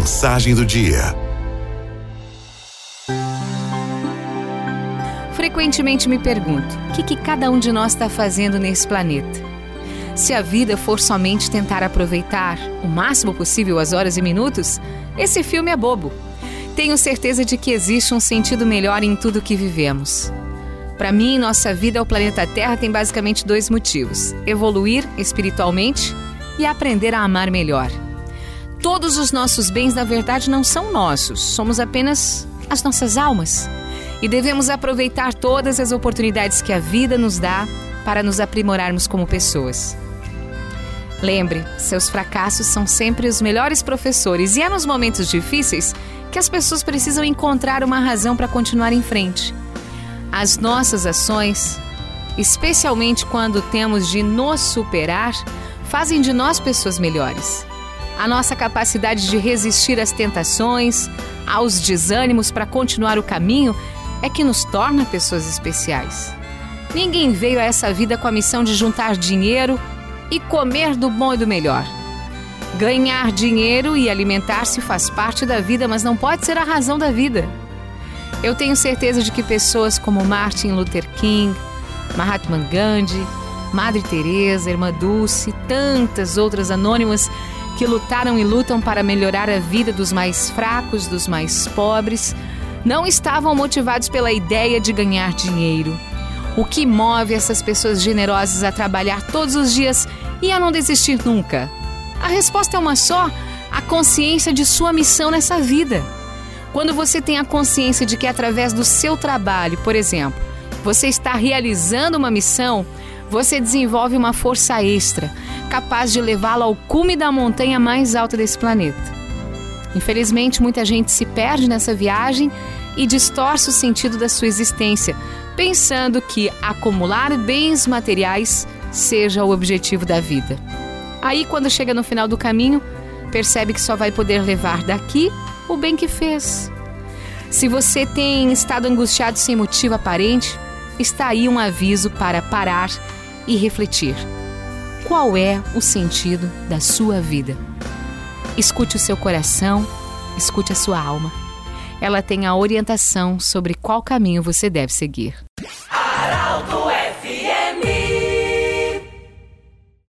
Mensagem do dia. Frequentemente me pergunto: o que, que cada um de nós está fazendo nesse planeta? Se a vida for somente tentar aproveitar o máximo possível as horas e minutos, esse filme é bobo. Tenho certeza de que existe um sentido melhor em tudo que vivemos. Para mim, nossa vida ao planeta Terra tem basicamente dois motivos: evoluir espiritualmente e aprender a amar melhor. Todos os nossos bens, na verdade, não são nossos, somos apenas as nossas almas. E devemos aproveitar todas as oportunidades que a vida nos dá para nos aprimorarmos como pessoas. Lembre, seus fracassos são sempre os melhores professores e é nos momentos difíceis que as pessoas precisam encontrar uma razão para continuar em frente. As nossas ações, especialmente quando temos de nos superar, fazem de nós pessoas melhores. A nossa capacidade de resistir às tentações, aos desânimos para continuar o caminho, é que nos torna pessoas especiais. Ninguém veio a essa vida com a missão de juntar dinheiro e comer do bom e do melhor. Ganhar dinheiro e alimentar-se faz parte da vida, mas não pode ser a razão da vida. Eu tenho certeza de que pessoas como Martin Luther King, Mahatma Gandhi, Madre Teresa, Irmã Dulce, tantas outras anônimas que lutaram e lutam para melhorar a vida dos mais fracos, dos mais pobres, não estavam motivados pela ideia de ganhar dinheiro. O que move essas pessoas generosas a trabalhar todos os dias e a não desistir nunca? A resposta é uma só: a consciência de sua missão nessa vida. Quando você tem a consciência de que através do seu trabalho, por exemplo, você está realizando uma missão, você desenvolve uma força extra, capaz de levá-lo ao cume da montanha mais alta desse planeta. Infelizmente, muita gente se perde nessa viagem e distorce o sentido da sua existência, pensando que acumular bens materiais seja o objetivo da vida. Aí, quando chega no final do caminho, percebe que só vai poder levar daqui o bem que fez. Se você tem estado angustiado sem motivo aparente, está aí um aviso para parar e refletir. Qual é o sentido da sua vida? Escute o seu coração, escute a sua alma. Ela tem a orientação sobre qual caminho você deve seguir.